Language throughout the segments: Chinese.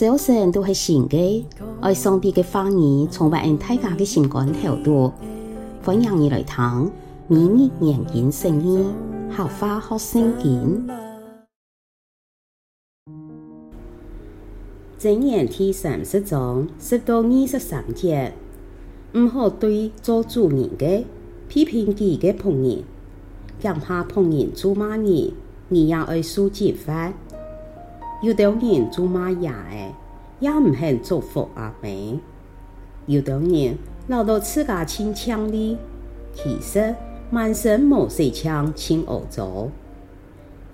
早晨都是新的，爱上帝的话语充满大家的心肝头度，欢迎你来听每日研经圣经，好花好圣经。箴言第三十章十到二十三节，唔好对做主人的批评己的仆人，惊怕仆人咒骂你，你也爱受责罚。有的人咒骂爷的，也唔肯祝福阿妹；有的人闹到自家亲强哩，其实满身毛细枪亲欧洲；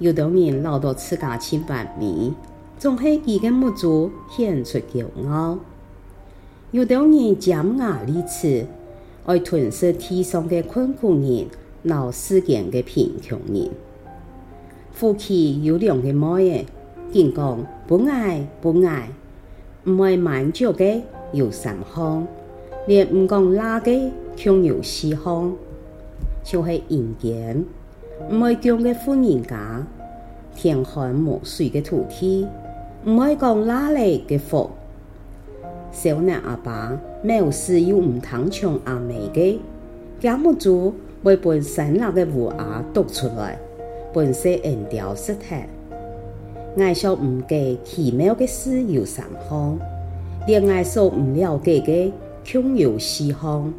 有的人闹到自家亲完美，总系几个木主显出骄傲；有的人尖牙利齿，爱吞噬地上的困苦人，闹世间的贫穷人。夫妻有两个妹。经讲不爱不爱，唔会满足的有三项，连唔讲拉的却有四项，就是阴间，唔会讲的富人家，天寒无水的土地，唔会讲拉嚟的福，小男阿爸没事又唔通抢阿妹的，家母主会把生了的乌鸦读出来，本色扔掉石头。爱说唔给奇妙的事有三项，连爱说唔了解的穷有四方，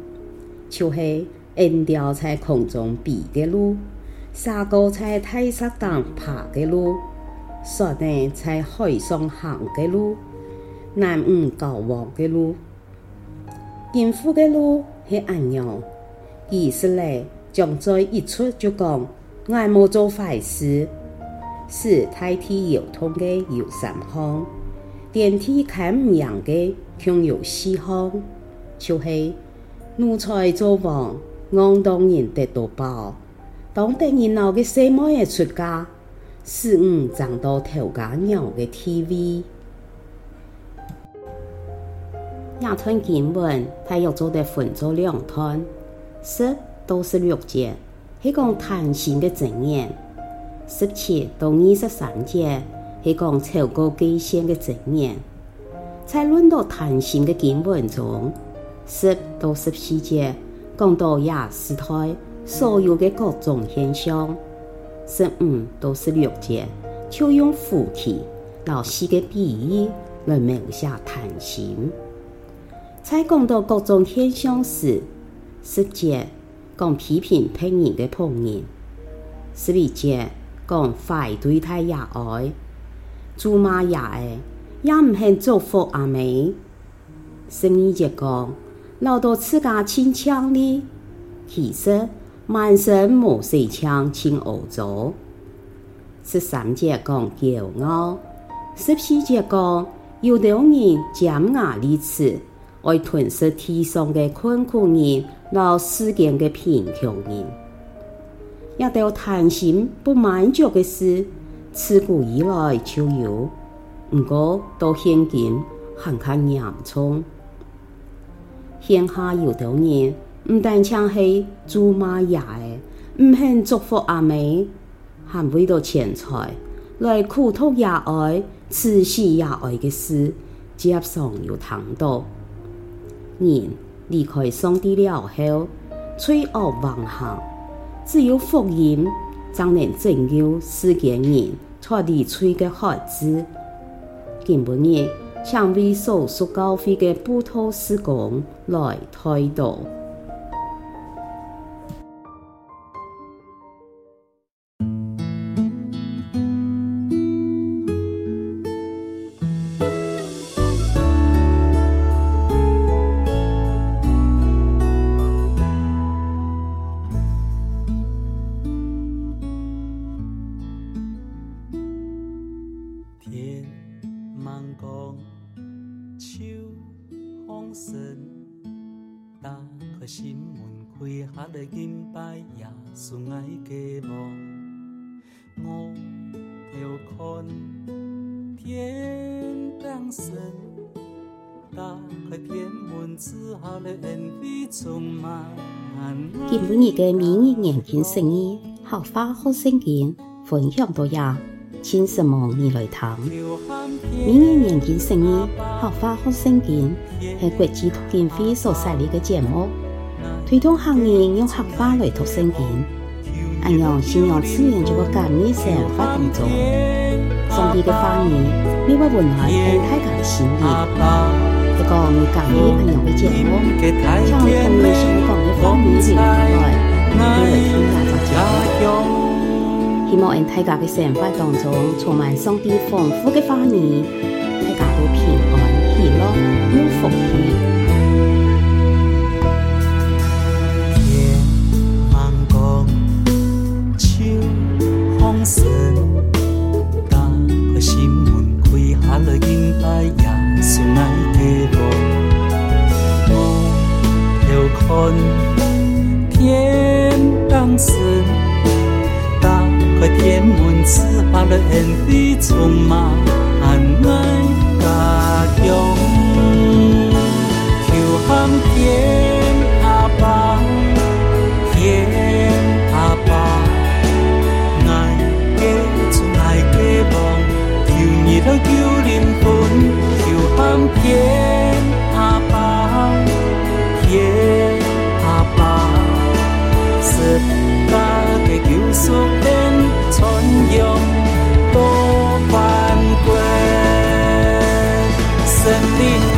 就是扔掉在空中飞的鹿，撒狗在大石当爬的鹿，说呢在海上行的路，南无高望的路，幸福的路是安样，以色列将在一出就讲，爱莫做坏事。使大体有通的有三项，电梯看唔样的却有四项，就是奴才做王，戆当人得到宝，当得人老的什么也出嫁，使吾长到头家鸟的地位。亚吞经文，他又做得分做两段，十到十六节，系讲贪心的箴言。十七到二十三节系讲超过界限的箴言，在论到弹性的经文中，十到十四节讲到亚斯台所有的各种现象，十五到十六节就用扶梯老四个比喻来描写贪心。在讲到各种现象时，十节讲批评别人的仆人，十二节。讲快对待亚爱，做妈也爱，也唔肯祝福阿妹。十二节讲，闹到自家亲强哩，其实满身毛细枪亲欧洲。十三节讲骄傲，十四节讲有的人尖牙利齿，爱吞噬地上的困苦人，闹世间的贫穷人。也都贪心不满足的事，自古以来就有，不过到现今很看严重。现下有的人唔但像是咒骂亚的，唔肯祝福阿妹，还为了钱财来苦毒亚爱、刺死亚爱的事，接上有谈到。人离开上帝了后，罪恶横行。只有福音，才能拯救世间人脱离罪的孩子。今晡日，请为所属教会的布道事工来祷祷。打开心门，开下的敬拜耶稣爱的梦。我要看天当神，打开天门之后的恩惠充满。今日嘅每日研经圣经，好花好圣经，分享到呀。请什么你来听？明年年经十二合法学圣经系国际读经会所设立嘅节目，推动行业用合法来读圣经。按样信仰资源这个革命生活当中，上帝嘅话语，每位温暖喺大家嘅心里。一个你革命按样嘅节目，将同你所讲嘅话语传开来，你来听下就节目。希望喺大家嘅生活当中充满上帝丰富嘅话语，大家都平安喜乐有福气。了恩惠，充满爱家乡。求喊天阿爸，天阿爸，爱的主爱的王，求你来救灵魂。求喊天阿爸，天阿爸，十架的救赎。求